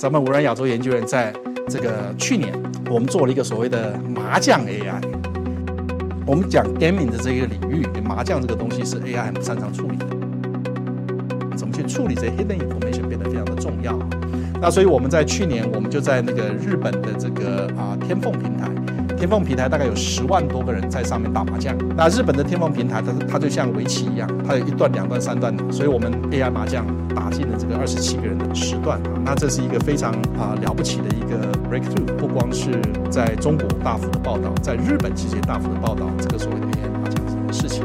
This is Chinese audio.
咱们微软亚洲研究院在这个去年，我们做了一个所谓的麻将 AI。我们讲 gaming 的这个领域，麻将这个东西是 AI 很不擅长处理的。怎么去处理这些 hidden information 变得非常的重要。那所以我们在去年，我们就在那个日本的这个啊天凤平台。天凤平台大概有十万多个人在上面打麻将。那日本的天凤平台，它它就像围棋一样，它有一段、两段、三段的。所以我们 AI 麻将打进了这个二十七个人的时段啊，那这是一个非常啊了不起的一个 breakthrough。不光是在中国大幅的报道，在日本其实也大幅的报道这个所谓的 AI 麻将这件事情。